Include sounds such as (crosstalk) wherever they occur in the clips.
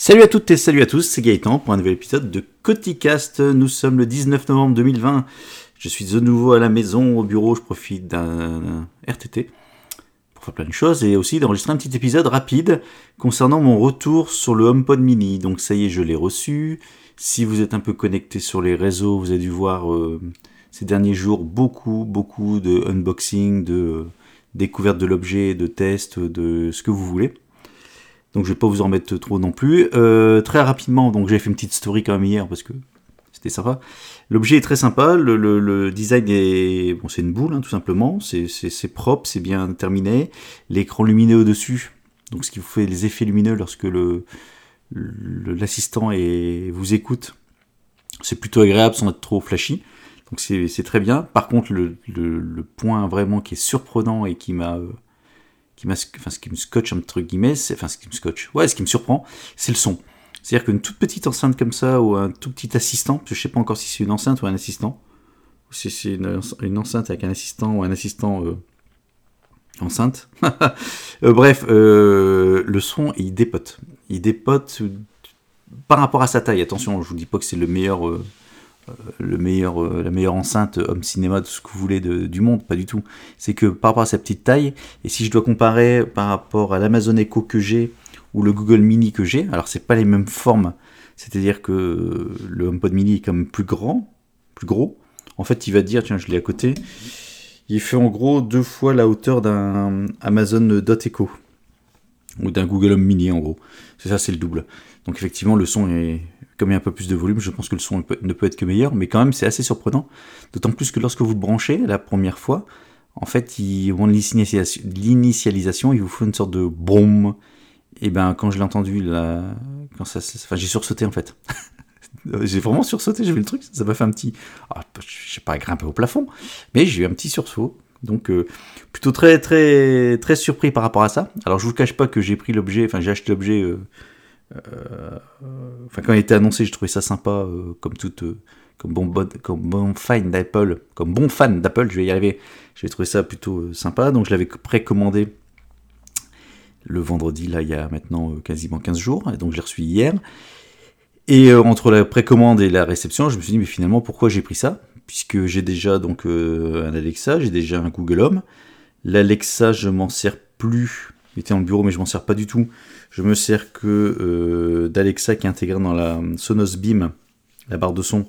Salut à toutes et salut à tous, c'est Gaëtan pour un nouvel épisode de Coticast. Nous sommes le 19 novembre 2020. Je suis de nouveau à la maison, au bureau, je profite d'un RTT pour faire plein de choses et aussi d'enregistrer un petit épisode rapide concernant mon retour sur le HomePod mini. Donc ça y est, je l'ai reçu. Si vous êtes un peu connecté sur les réseaux, vous avez dû voir euh, ces derniers jours beaucoup, beaucoup de unboxing, de découverte de l'objet, de tests, de ce que vous voulez. Donc je vais pas vous en mettre trop non plus. Euh, très rapidement, donc j'ai fait une petite story quand même hier parce que c'était sympa. L'objet est très sympa, le, design est... Bon c'est une boule hein, tout simplement, c'est propre, c'est bien terminé. L'écran lumineux au-dessus, donc ce qui vous fait les effets lumineux lorsque le l'assistant vous écoute, c'est plutôt agréable sans être trop flashy. Donc c'est très bien. Par contre, le, le, point vraiment qui est surprenant et qui m'a euh, qui ce qui me scotche entre guillemets, c'est, enfin, ce qui me scotche, ouais, ce qui me surprend, c'est le son. C'est-à-dire qu'une toute petite enceinte comme ça, ou un tout petit assistant, je sais pas encore si c'est une enceinte ou un assistant, ou si c'est une, enceinte avec un assistant ou un assistant euh, enceinte. (laughs) Euh, bref, euh, le son, il dépote. Il dépote par rapport à sa taille. Attention, je vous dis pas que c'est le meilleur le meilleur, euh, la meilleure enceinte homme cinéma, de ce que vous voulez du monde, pas du tout. C'est que par rapport à sa petite taille, et si je dois comparer par rapport à l'Amazon Echo que j'ai ou le Google Mini que j'ai, alors c'est pas les mêmes formes. C'est-à-dire que le HomePod Mini est quand même plus grand, plus gros. En fait, il va dire, tiens, je l'ai à côté, il fait en gros deux fois la hauteur d'un Amazon Dot Echo ou d'un Google Home Mini en gros. C'est ça, c'est le double. Donc effectivement, le son est comme il y a un peu plus de volume, je pense que le son ne peut être que meilleur, mais quand même c'est assez surprenant. D'autant plus que lorsque vous le branchez la première fois, en fait, au moment de l'initialisation, il vous faut une sorte de boum. Et ben quand je l'ai entendu là, quand enfin j'ai sursauté en fait. (laughs) j'ai vraiment sursauté, j'ai vu le truc, ça m'a fait un petit, ah, je sais pas grimper au plafond, mais j'ai eu un petit sursaut. Donc euh, plutôt très très très surpris par rapport à ça. Alors je vous cache pas que j'ai pris l'objet, enfin j'ai acheté l'objet euh, enfin, quand il était annoncé, je trouvais ça sympa, euh, comme toute, euh, comme bon fan d'Apple, comme bon fan d'Apple, je vais y arriver. J'ai trouvé ça plutôt sympa, donc je l'avais précommandé le vendredi, là, il y a maintenant quasiment 15 jours, et donc je l'ai reçu hier. Et entre la précommande et la réception, je me suis dit, mais finalement, pourquoi j'ai pris ça? Puisque j'ai déjà donc un Alexa, j'ai déjà un Google Home. L'Alexa, je m'en sers plus. Il était dans le bureau, mais je m'en sers pas du tout je me sers que euh, d'Alexa qui est intégré dans la Sonos Beam, la barre de son,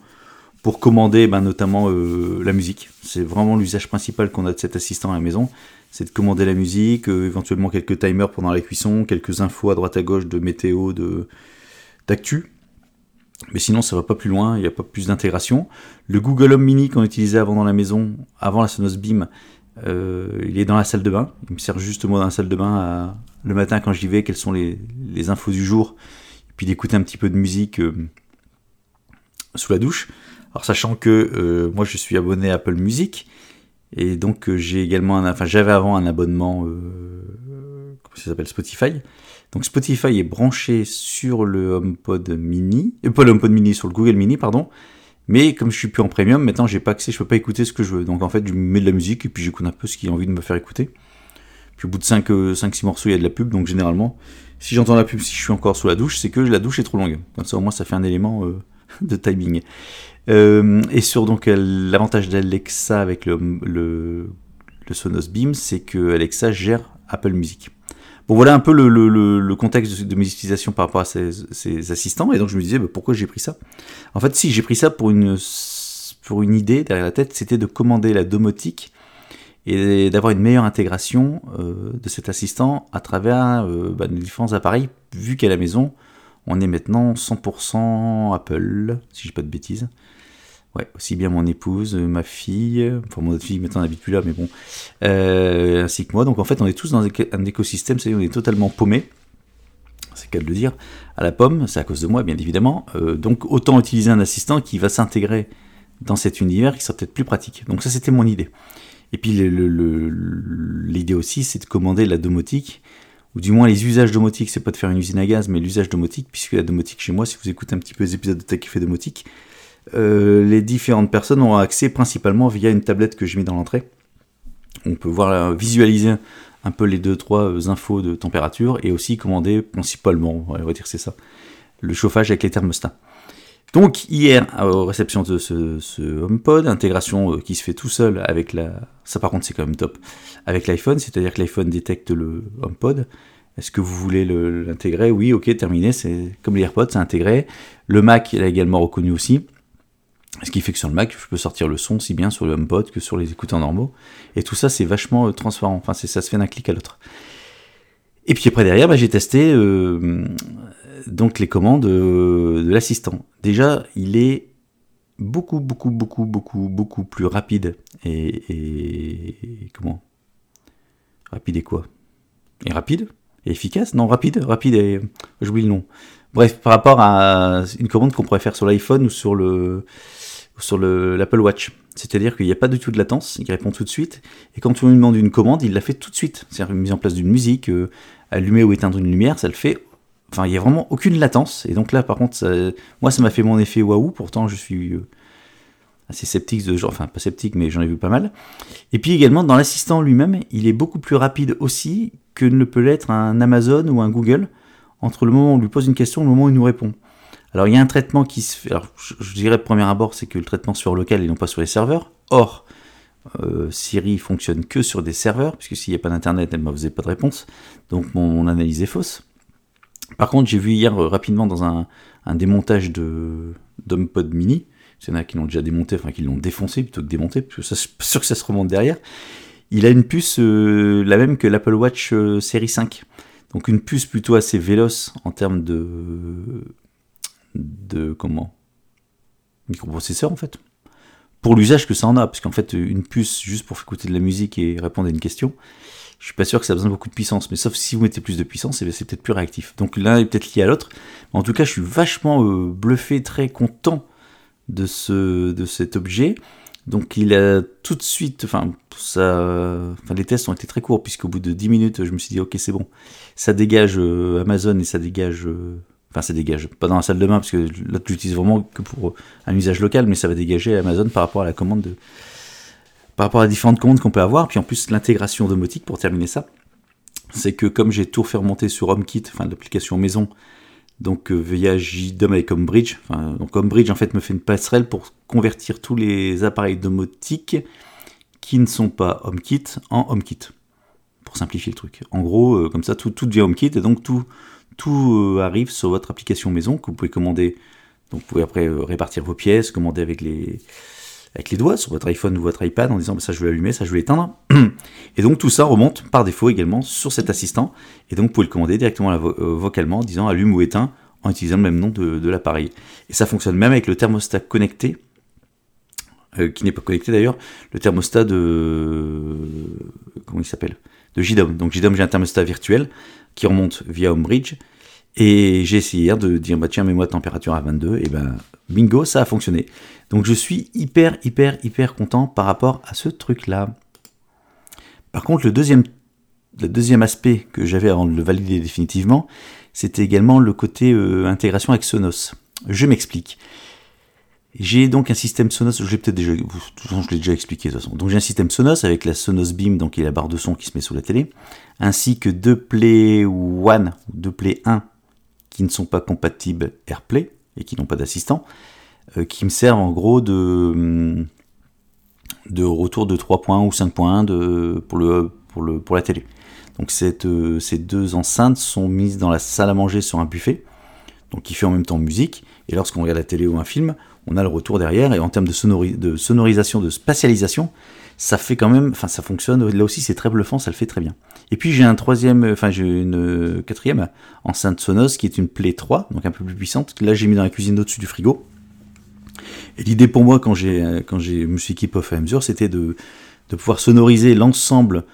pour commander ben, notamment euh, la musique. C'est vraiment l'usage principal qu'on a de cet assistant à la maison, c'est de commander la musique, euh, éventuellement quelques timers pendant la cuisson, quelques infos à droite à gauche de météo, de d'actu. Mais sinon, ça va pas plus loin, il n'y a pas plus d'intégration. Le Google Home Mini qu'on utilisait avant dans la maison, avant la Sonos Beam, il est dans la salle de bain. Il me sert justement dans la salle de bain le matin quand j'y vais, quelles sont les, infos du jour, puis d'écouter un petit peu de musique euh, sous la douche. Alors sachant que euh, moi je suis abonné à Apple Music, et donc euh, j'ai également un, enfin j'avais avant un abonnement, comment ça s'appelle, Spotify. Donc Spotify est branché sur le HomePod Mini, pas le HomePod Mini, sur le Google Mini, pardon. Mais comme je suis plus en premium, maintenant j'ai pas accès, je peux pas écouter ce que je veux. Donc en fait, je mets de la musique et puis j'écoute un peu ce qui a envie de me faire écouter. Puis au bout de 5-6 euh, morceaux, il y a de la pub, donc généralement, si j'entends la pub, si je suis encore sous la douche, c'est que la douche est trop longue. Comme ça, au moins, ça fait un élément euh, (laughs) de timing. Euh, et sur donc l'avantage d'Alexa avec le, le, Sonos Beam, c'est que Alexa gère Apple Music. Bon, voilà un peu le, contexte de, mes utilisations par rapport à ces, assistants. Et donc, je me disais, bah, pourquoi j'ai pris ça? En fait, si j'ai pris ça pour une, idée derrière la tête, c'était de commander la domotique et d'avoir une meilleure intégration euh, de cet assistant à travers euh, bah, nos différents appareils, vu qu'à la maison, on est maintenant 100% Apple, si je dis pas de bêtises. Ouais, aussi bien mon épouse, ma fille, enfin mon autre fille maintenant n'habite plus là, mais bon, euh, ainsi que moi. Donc en fait, on est tous dans un écosystème, c'est-à-dire on est totalement paumé, c'est qu'à le dire, à la pomme, c'est à cause de moi bien évidemment. donc autant utiliser un assistant qui va s'intégrer dans cet univers qui sera peut-être plus pratique. Donc ça c'était mon idée. Et puis l'idée aussi, c'est de commander la domotique, ou du moins les usages domotiques, c'est pas de faire une usine à gaz, mais l'usage domotique, puisque la domotique chez moi, si vous écoutez un petit peu les épisodes de Tech domotique, euh, les différentes personnes ont accès principalement via une tablette que je mets dans l'entrée. On peut voir visualiser un peu les deux trois euh, infos de température et aussi commander principalement, on va dire c'est ça, le chauffage avec les thermostats. Donc hier, euh, réception de ce, ce HomePod, intégration qui se fait tout seul avec la... Ça l'iPhone, c'est-à-dire que l'iPhone détecte le HomePod. Est-ce que vous voulez l'intégrer? Oui, ok, terminé. C'est comme les AirPods, c'est intégré. Le Mac, il a également reconnu aussi. Ce qui fait que sur le Mac, je peux sortir le son si bien sur le HomePod que sur les écouteurs normaux. Et tout ça, c'est vachement euh, transparent. Enfin, ça se fait d'un clic à l'autre. Et puis après derrière, bah, j'ai testé euh, donc les commandes euh, de l'assistant. Déjà, il est beaucoup, beaucoup, beaucoup, beaucoup, beaucoup plus rapide et, et comment? Rapide et quoi? Et rapide? Et efficace? Non, rapide, rapide et j'oublie le nom. Bref, par rapport à une commande qu'on pourrait faire sur l'iPhone ou sur le sur l'Apple Watch. C'est-à-dire qu'il n'y a pas du tout de latence, il répond tout de suite. Et quand on lui demande une commande, il la fait tout de suite. C'est-à-dire une mise en place d'une musique, euh, allumer ou éteindre une lumière, ça le fait. Enfin, il n'y a vraiment aucune latence. Et donc là, par contre, moi, ça m'a fait mon effet waouh. Pourtant, je suis euh, assez sceptique de genre, enfin pas sceptique, mais j'en ai vu pas mal. Et puis également, dans l'assistant lui-même, il est beaucoup plus rapide aussi que ne peut l'être un Amazon ou un Google entre le moment où on lui pose une question et le moment où il nous répond. Alors il y a un traitement qui se fait. Alors je, dirais premier abord, c'est que le traitement fait local et non pas sur les serveurs. Or, euh, Siri fonctionne que sur des serveurs, puisque s'il n'y a pas d'internet, elle ne faisait pas de réponse. Donc mon, analyse est fausse. Par contre, j'ai vu hier euh, rapidement dans un, démontage de d'HomePod mini, il y en a qui l'ont déjà démonté, enfin qui l'ont défoncé plutôt que démonté, parce que sûr que ça se remonte derrière. Il a une puce euh, la même que l'Apple Watch série 5. Donc une puce plutôt assez véloce en termes de, de comment? Microprocesseur en fait. Pour l'usage que ça en a, parce qu'en fait une puce juste pour écouter de la musique et répondre à une question, je suis pas sûr que ça a besoin de beaucoup de puissance, mais sauf si vous mettez plus de puissance, eh c'est peut-être plus réactif. Donc l'un est peut-être lié à l'autre. En tout cas, je suis vachement euh, bluffé, très content de, ce, de cet objet. Donc il a tout de suite, enfin, ça, les tests ont été très courts, puisqu'au bout de 10 minutes, je me suis dit, ok, c'est bon, ça dégage euh, Amazon et ça dégage euh, Enfin, ça dégage. Pas dans la salle de bain, parce que là, tu l'utilises vraiment que pour un usage local, mais ça va dégager Amazon par rapport à la commande de. Par rapport à différentes commandes qu'on peut avoir. Puis en plus, l'intégration domotique, pour terminer ça, c'est que comme j'ai tout fait remonter sur HomeKit, enfin l'application maison, donc euh, via JDOM avec HomeBridge, enfin, donc HomeBridge en fait me fait une passerelle pour convertir tous les appareils domotiques qui ne sont pas HomeKit en HomeKit. Pour simplifier le truc. En gros, euh, comme ça, tout, tout devient HomeKit et donc tout tout euh, arrive sur votre application maison que vous pouvez commander. Vous pouvez après euh, répartir vos pièces, commander avec les, avec les doigts sur votre iPhone ou votre iPad en disant bah, ça je vais allumer, ça je vais éteindre. (clears throat) Et donc tout ça remonte par défaut également sur cet assistant. Et donc vous pouvez le commander directement euh, vocalement en disant allume ou éteins en utilisant le même nom de, l'appareil. Et ça fonctionne même avec le thermostat connecté, qui n'est pas connecté d'ailleurs, le thermostat de... comment il s'appelle? De JDOM. Donc JDOM j'ai un thermostat virtuel qui remonte via HomeBridge. Et j'ai essayé hier de dire, bah tiens, mets-moi température à 22, et ben bingo, ça a fonctionné. Donc je suis hyper, hyper, hyper content par rapport à ce truc-là. Par contre, le deuxième, le deuxième aspect que j'avais avant de le valider définitivement, c'était également le côté euh, intégration avec Sonos. Je m'explique. J'ai donc un système Sonos, je l'ai peut-être déjà, expliqué de toute façon. Donc j'ai un système Sonos avec la Sonos Beam, donc qui est la barre de son qui se met sous la télé, ainsi que deux Play One, deux Play 1 qui ne sont pas compatibles AirPlay et qui n'ont pas d'assistant, euh, qui me servent en gros de, de retour de 3.1 ou 5.1 de, pour, la télé. Donc euh, ces deux enceintes sont mises dans la salle à manger sur un buffet, donc qui fait en même temps musique, et lorsqu'on regarde la télé ou un film, on a le retour derrière, et en termes de, sonorisation, de spatialisation, ça fait quand même, enfin ça fonctionne, là aussi c'est très bluffant, ça le fait très bien. Et puis j'ai un troisième, enfin j'ai une quatrième enceinte Sonos qui est une Play 3, donc un peu plus puissante, là j'ai mis dans la cuisine au-dessus du frigo. Et l'idée pour moi quand j'ai quand j'ai me suis équipé au fur et à mesure, c'était de, de pouvoir sonoriser l'ensemble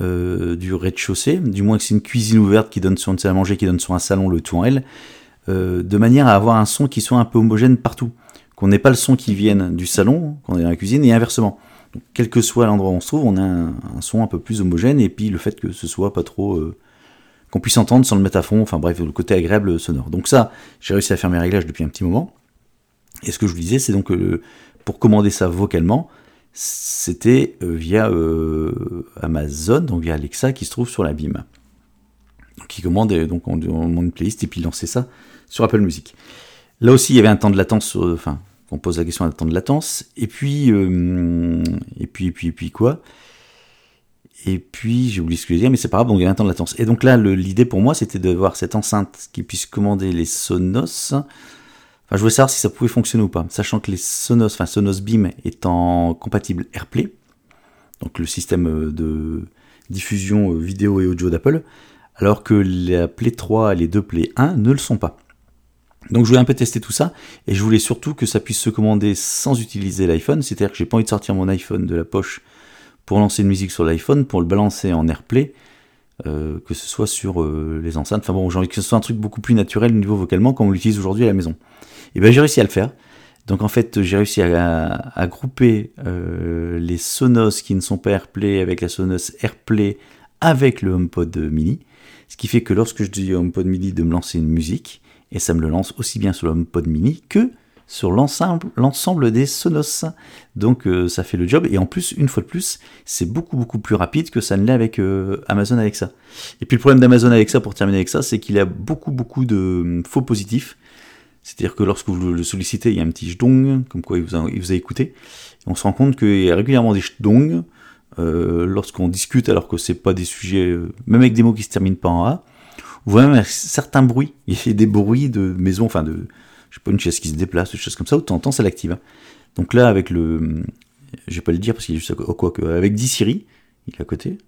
euh, du rez-de-chaussée, du moins que c'est une cuisine ouverte qui donne sur une salle à manger, qui donne sur un salon, le tout en L, euh, de manière à avoir un son qui soit un peu homogène partout qu'on n'ait pas le son qui vienne du salon, qu'on est dans la cuisine, et inversement. Quel que soit l'endroit où on se trouve, on a un, son un peu plus homogène, et puis le fait que ce soit pas trop... Euh, qu'on puisse entendre sans le mettre à fond, enfin bref, le côté agréable sonore. Donc ça, j'ai réussi à faire mes réglages depuis un petit moment. Et ce que je vous disais, c'est donc que pour commander ça vocalement, c'était euh, via euh, Amazon, donc via Alexa, qui se trouve sur la BIM. Donc il commande, et donc on, demande une playlist et puis il lançait ça sur Apple Music. Là aussi, il y avait un temps de latence, enfin, on pose la question d'un temps de latence. Et puis, et puis, et puis, et puis quoi? Et puis, j'ai oublié ce que je dire, mais c'est pas grave, donc il y a un temps de latence. Et donc là, l'idée pour moi, c'était de voir cette enceinte qui puisse commander les Sonos. Enfin, je voulais savoir si ça pouvait fonctionner ou pas, sachant que les Sonos, enfin Sonos Beam étant compatible AirPlay, donc le système euh, de diffusion euh, vidéo et audio d'Apple, alors que la Play 3 et les deux Play 1 ne le sont pas. Donc je voulais un peu tester tout ça, et je voulais surtout que ça puisse se commander sans utiliser l'iPhone, c'est-à-dire que j'ai pas envie de sortir mon iPhone de la poche pour lancer une musique sur l'iPhone, pour le balancer en AirPlay, euh, que ce soit sur euh, les enceintes. Enfin bon, j'ai envie que ce soit un truc beaucoup plus naturel au niveau vocalement, comme on l'utilise aujourd'hui à la maison. Et bien j'ai réussi à le faire. Donc en fait, j'ai réussi à, grouper euh, les Sonos qui ne sont pas AirPlay avec la Sonos AirPlay avec le HomePod mini. Ce qui fait que lorsque je dis HomePod mini de me lancer une musique, et ça me le lance aussi bien sur le HomePod mini que sur l'ensemble des Sonos. Donc euh, ça fait le job. Et en plus, une fois de plus, c'est beaucoup beaucoup plus rapide que ça ne l'est avec euh, Amazon Alexa. Et puis le problème d'Amazon Alexa, pour terminer avec ça, c'est qu'il a beaucoup beaucoup de hum, faux positifs. C'est-à-dire que lorsque vous le sollicitez, il y a un petit jdong, comme quoi il vous a, il vous a écouté. on se rend compte qu'il y a régulièrement des jdong euh, lorsqu'on discute alors que c'est pas des sujets, même avec des mots qui se terminent pas en A, ou même certains bruits. (laughs) Il y a des bruits de maison, enfin de, je sais pas, une chaise qui se déplace, des choses comme ça, ou de temps ça l'active. Hein. Donc là, avec le. Je vais pas le dire parce qu'il est juste à quoi que. Avec 10 Siri, il est à côté.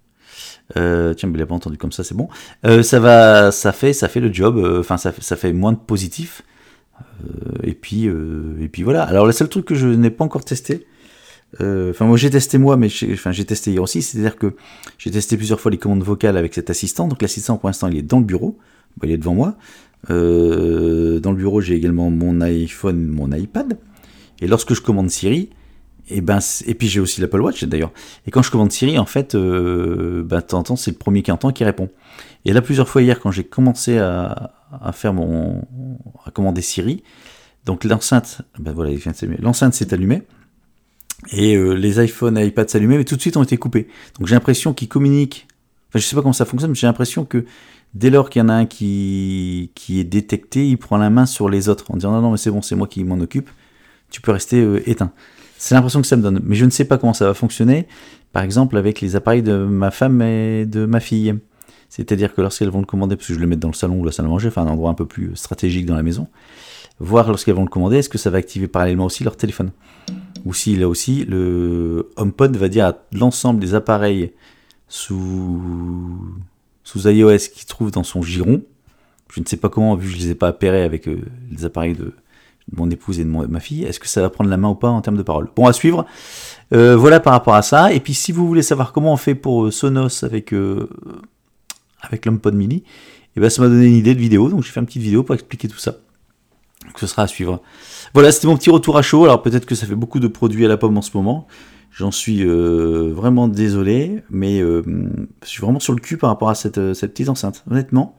Euh, tiens, mais il n'a pas entendu comme ça, c'est bon. Euh, ça va, ça fait, ça fait le job. Euh, enfin, ça, ça, fait moins de positif. et puis, et puis voilà. Alors, le seul truc que je n'ai pas encore testé. Enfin, moi j'ai testé moi, mais j'ai testé hier aussi. C'est-à-dire que j'ai testé plusieurs fois les commandes vocales avec cet assistant. Donc l'assistant pour l'instant il est dans le bureau. il est devant moi. Euh, dans le bureau, j'ai également mon iPhone, mon iPad. Et lorsque je commande Siri, et, ben, et puis j'ai aussi l'Apple Watch d'ailleurs. Et quand je commande Siri, en fait, euh, ben, t'entends, c'est le premier qui entend qui répond. Et là, plusieurs fois hier, quand j'ai commencé à, faire mon, à commander Siri, donc l'enceinte, ben voilà, l'enceinte s'est allumée. Et euh, les iPhones et iPads s'allumaient, mais tout de suite ont été coupés. Donc j'ai l'impression qu'ils communiquent. Enfin, je sais pas comment ça fonctionne, mais j'ai l'impression que dès lors qu'il y en a un qui, est détecté, il prend la main sur les autres en disant non, non, mais c'est bon, c'est moi qui m'en occupe, tu peux rester euh, éteint. C'est l'impression que ça me donne. Mais je ne sais pas comment ça va fonctionner, par exemple, avec les appareils de ma femme et de ma fille. C'est-à-dire que lorsqu'elles vont le commander, parce que je le mets dans le salon ou la salle à manger, enfin un endroit un peu plus stratégique dans la maison, voir lorsqu'elles vont le commander, est-ce que ça va activer parallèlement aussi leur téléphone? Ou si là aussi, le HomePod va dire à l'ensemble des appareils sous sous iOS qui trouve dans son giron. Je ne sais pas comment, vu que je ne les ai pas appairés avec euh, les appareils de, mon épouse et de, ma fille. Est-ce que ça va prendre la main ou pas en termes de parole? Bon, à suivre. Euh, voilà par rapport à ça. Et puis, si vous voulez savoir comment on fait pour euh, Sonos avec, avec l'HomePod mini, eh ben, ça m'a donné une idée de vidéo. Donc, j'ai fait une petite vidéo pour expliquer tout ça. Donc, ce sera à suivre. Voilà, c'était mon petit retour à chaud. Alors, peut-être que ça fait beaucoup de produits à la pomme en ce moment. J'en suis euh, vraiment désolé, mais euh, je suis vraiment sur le cul par rapport à cette, euh, cette petite enceinte. Honnêtement,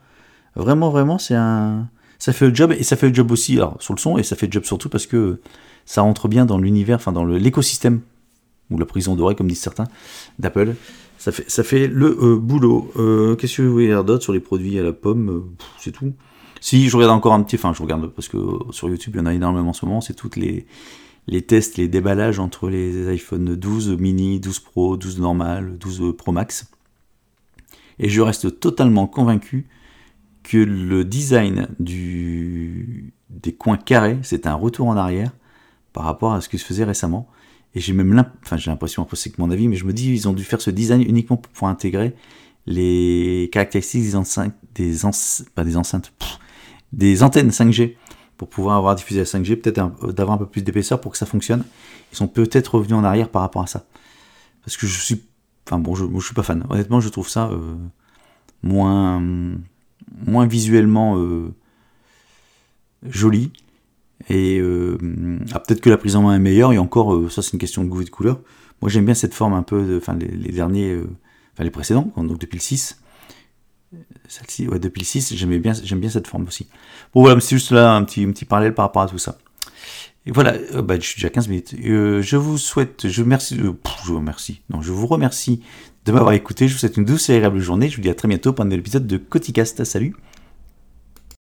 vraiment, vraiment, c'est un. Ça fait le job, et ça fait le job aussi alors, sur le son, et ça fait le job surtout parce que ça rentre bien dans l'univers, enfin dans l'écosystème, ou la prison dorée, comme disent certains, d'Apple. Ça fait, ça fait le boulot. Qu'est-ce que vous voulez dire d'autre sur les produits à la pomme? C'est tout. Si je regarde encore un petit, enfin je regarde parce que sur YouTube il y en a énormément en ce moment, c'est toutes les les tests, les déballages entre les iPhone 12 mini, 12 Pro, 12 normal, 12 Pro Max. Et je reste totalement convaincu que le design des coins carrés, c'est un retour en arrière par rapport à ce qui se faisait récemment. Et j'ai même enfin, l'impression, après c'est que mon avis, mais je me dis ils ont dû faire ce design uniquement pour intégrer les caractéristiques des enceintes, des, des enceintes, des antennes 5G pour pouvoir avoir diffusé la 5G, peut-être d'avoir un peu plus d'épaisseur pour que ça fonctionne. Ils sont peut-être revenus en arrière par rapport à ça. Parce que je suis. Enfin bon, je, je suis pas fan. Honnêtement, je trouve ça euh, moins, moins visuellement euh, joli. Et euh, ah, peut-être que la prise en main est meilleure, et encore, ça c'est une question de goût et de couleur. Moi j'aime bien cette forme un peu, enfin les, les, derniers, enfin les précédents, donc depuis le 6, celle-ci, ouais, depuis le 6, j'aime bien, j'aime bien cette forme aussi. Bon voilà, c'est juste là un petit, un petit parallèle par rapport à tout ça. Et voilà, euh, bah, je suis déjà à 15 minutes. Euh, je vous souhaite, je, merci, euh, je vous remercie, je vous remercie de m'avoir écouté. Je vous souhaite une douce et agréable journée. Je vous dis à très bientôt pour un nouvel épisode de Coticast. Salut